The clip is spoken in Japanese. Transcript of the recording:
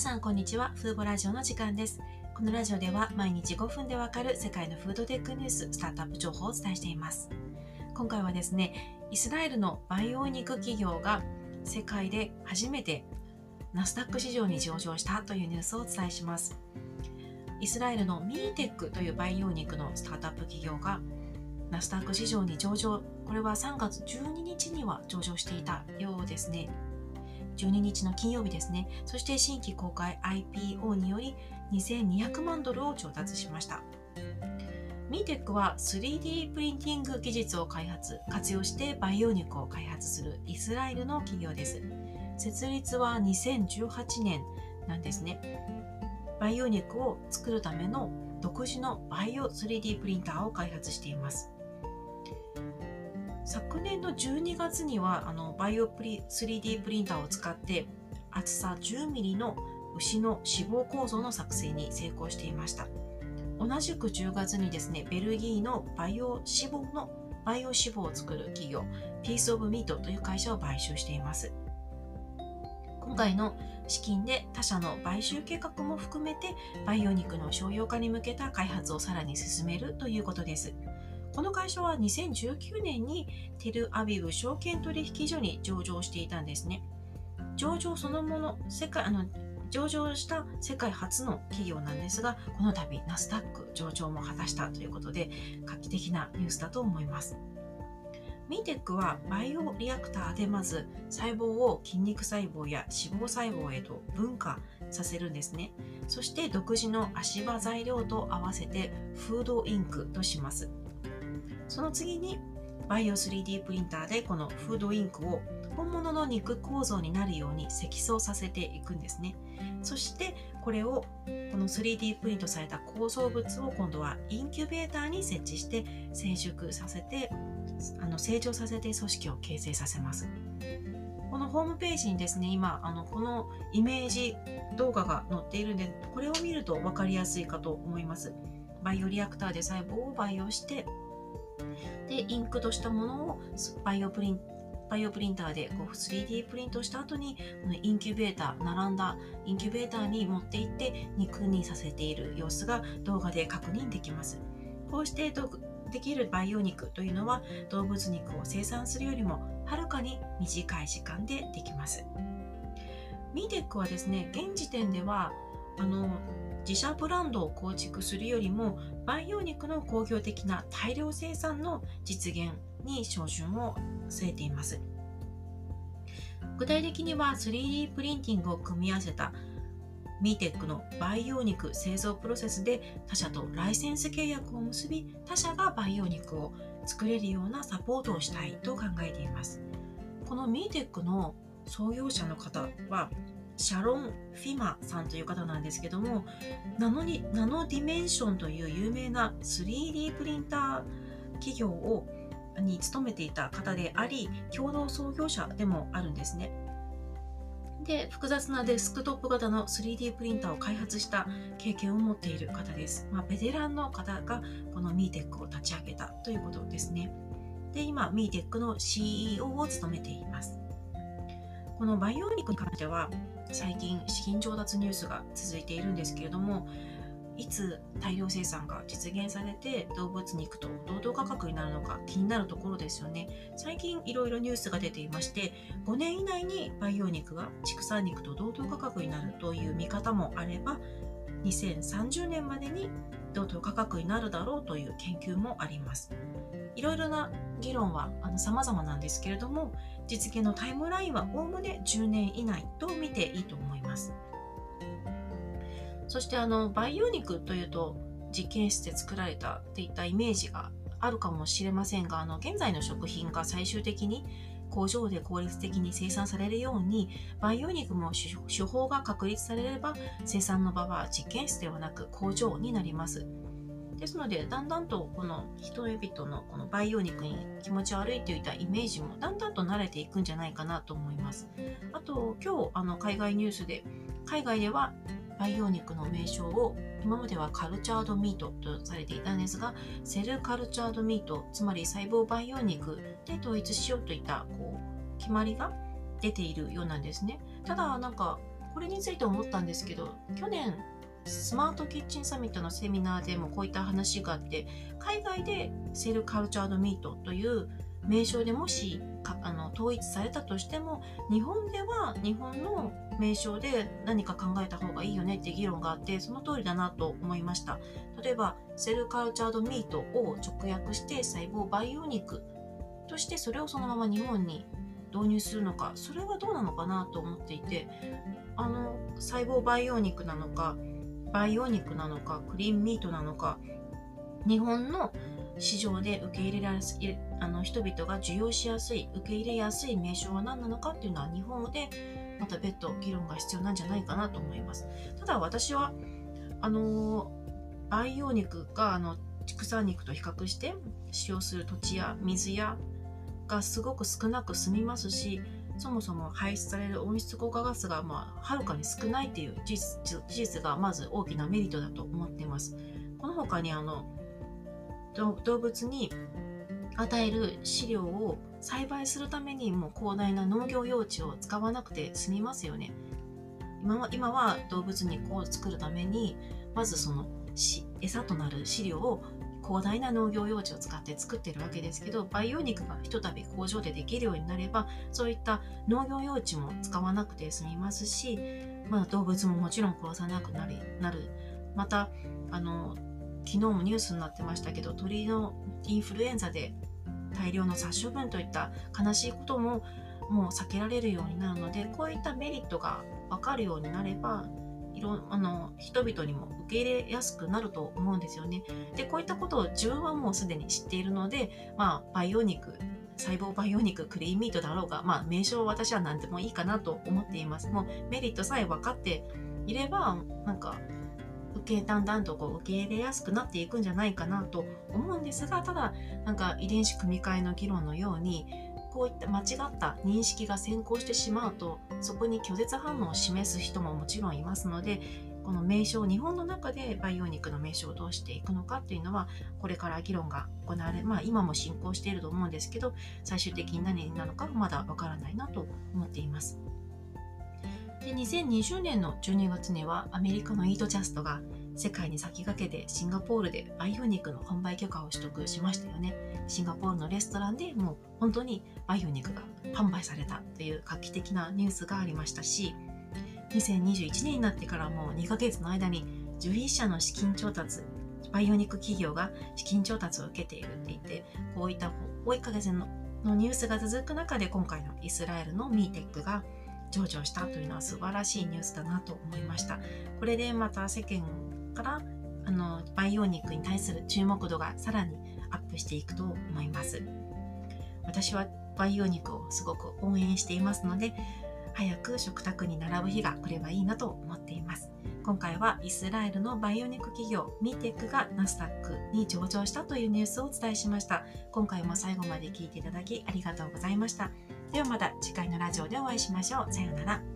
さんこんにちは。フーボラジオの時間です。このラジオでは毎日5分でわかる世界のフードテックニューススタートアップ情報をお伝えしています。今回はですねイスラエルの培養肉企業が世界で初めてナスダック市場に上場したというニュースをお伝えします。イスラエルのミーテックという培養肉のスタートアップ企業がナスダック市場に上場これは3月12日には上場していたようですね。12日の金曜日ですね。そして新規公開 IPO により2200万ドルを調達しました。ミーテックは 3D プリンティング技術を開発活用して培養肉を開発するイスラエルの企業です。設立は2018年なんですね。培養肉を作るための独自のバイオ 3D プリンターを開発しています。昨年の12月にはあのバイオプリ 3D プリンターを使って厚さ 10mm の牛の脂肪構造の作成に成功していました。同じく10月にですねベルギーのバイオ脂肪のバイオ脂肪を作る企業ピースオブミートという会社を買収しています。今回の資金で他社の買収計画も含めて培養肉の商用化に向けた開発をさらに進めるということです。この会社は2019年にテルアビブ証券取引所に上場していたんですね。上場そのもの、世界、あの、上場した世界初の企業なんですが、この度ナスダック上場も果たしたということで、画期的なニュースだと思います。ミーテックはバイオリアクターでまず細胞を筋肉細胞や脂肪細胞へと分化させるんですね。そして独自の足場材料と合わせてフードインクとします。その次にバイオ 3D プリンターでこのフードインクを本物の肉構造になるように積層させていくんですね。そしてこれをこの 3D プリントされた構造物を今度はインキュベーターに設置して成熟させてあの成長させて組織を形成させます。このホームページにですね今あのこのイメージ動画が載っているんでこれを見ると分かりやすいかと思います。バイオリアクターで細胞を培養してでインクとしたものをバイオプリンバイオプリンターでこう 3D プリントした後にこのインキュベーター並んだインキュベーターに持っていって肉にさせている様子が動画で確認できます。こうしてできる培養肉というのは動物肉を生産するよりもはるかに短い時間でできます。ミーテックはですね現時点ではあの自社ブランドを構築するよりも培養肉の工業的な大量生産の実現に照準を据えています。具体的には 3D プリンティングを組み合わせたミーテックの培養肉製造プロセスで他社とライセンス契約を結び他社が培養肉を作れるようなサポートをしたいと考えています。このミーテックの創業者の方はシャロン・フィマさんという方なんですけどもナノにナノディメンションという有名な 3D プリンター企業をに勤めていた方であり共同創業者でもあるんですね。で複雑なデスクトップ型の 3D プリンターを開発した経験を持っている方です。まあ、ベテランの方がこのミーテックを立ち上げたということですね。で、今、ミーテックの CEO を務めています。この培養肉に関しては、最近資金調達ニュースが続いているんですけれどもいつ大量生産が実現されて動物肉と同等価格になるのか気になるところですよね。最近いろいろニュースが出ていまして5年以内に培養肉が畜産肉と同等価格になるという見方もあれば2030年までに同等価格になるだろうという研究もあります。いろいろな議論は様々なんですけれども実現のタイムラインはおおむね10年以内と見ていいと思いますそしてあの培養肉というと実験室で作られたっていったイメージがあるかもしれませんがあの現在の食品が最終的に工場で効率的に生産されるように培養肉も手法が確立されれば生産の場は実験室ではなく工場になります。ですのでだんだんとこの人々のこの培養肉に気持ち悪いといったイメージもだんだんと慣れていくんじゃないかなと思います。あと今日あの海外ニュースで海外では培養肉の名称を今まではカルチャードミートとされていたんですがセルカルチャードミートつまり細胞培養肉で統一しようといったこう決まりが出ているようなんですね。ただなんかこれについて思ったんですけど去年スマートキッチンサミットのセミナーでもこういった話があって海外でセルカルチャードミートという名称でもしあの統一されたとしても日本では日本の名称で何か考えた方がいいよねって議論があってその通りだなと思いました。例えばセルカルチャードミートを直訳して細胞培養肉としてそれをそのまま日本に導入するのかそれはどうなのかなと思っていてあの細胞培養肉なのか培養肉なのかクリーンミートなのか日本の市場で受け入れられあの人々が受容しやすい受け入れやすい名称は何なのかっていうのは日本でまた別途議論が必要なんじゃないかなと思います。ただ私はあの培養肉があの畜産肉と比較して使用する土地や水やがすごく少なく済みますしそもそも排出される温室効果ガスがまあはるかに少ないという事実がまず大きなメリットだと思っています。この他にあの動物に与える飼料を栽培するためにも広大な農業用地を使わなくて済みますよね。今は今は動物肉を作るためにまずその餌となる飼料を広大な農業用地を使って作ってるわけですけど培養肉がひとたび工場でできるようになればそういった農業用地も使わなくて済みますし、まあ、動物ももちろん殺さなくなりなる。またあの昨日もニュースになってましたけど鳥のインフルエンザで大量の殺処分といった悲しいことももう避けられるようになるのでこういったメリットが分かるようになればいろあの人々にも受け入れやすくなると思うんですよね。でこういったことを自分はもうすでに知っているので、まあ、培養肉細胞培養肉クリーンミートだろうが、まあ、名称は私は何でもいいかなと思っています。もうメリットさえ分かっていればなんか受けだんだんとこう受け入れやすくなっていくんじゃないかなと思うんですがただなんか遺伝子組み換えの議論のようにこういった間違った認識が先行してしまうとそこに拒絶反応を示す人ももちろんいますのでこの名称日本の中で培養肉の名称をどうしていくのかっていうのはこれから議論が行われまあ今も進行していると思うんですけど最終的に何になるのかまだわからないなと思っています。で2020年の12月にはアメリカのイートジャストが世界に先駆けてシンガポールで培養肉の販売許可を取得しましたよね。シンガポールのレストランでもう本当に培養肉が販売されたという画期的なニュースがありましたし、2021年になってからもう2ヶ月の間に11社の資金調達、培養肉企業が資金調達を受けているって言って、こういった多いヶ月ののニュースが続く中で今回のイスラエルのミーテックが上場したというのは素晴らしいニュースだなと思いました。これでまた世間からあの培養肉に対する注目度がさらにアップしていくと思います。私は培養肉をすごく応援していますので早く食卓に並ぶ日が来ればいいなと思っています。今回はイスラエルの培養肉企業ミテックがナスダックに上場したというニュースをお伝えしました。今回も最後まで聞いていただきありがとうございました。ではまた次回のラジオでお会いしましょう。さようなら。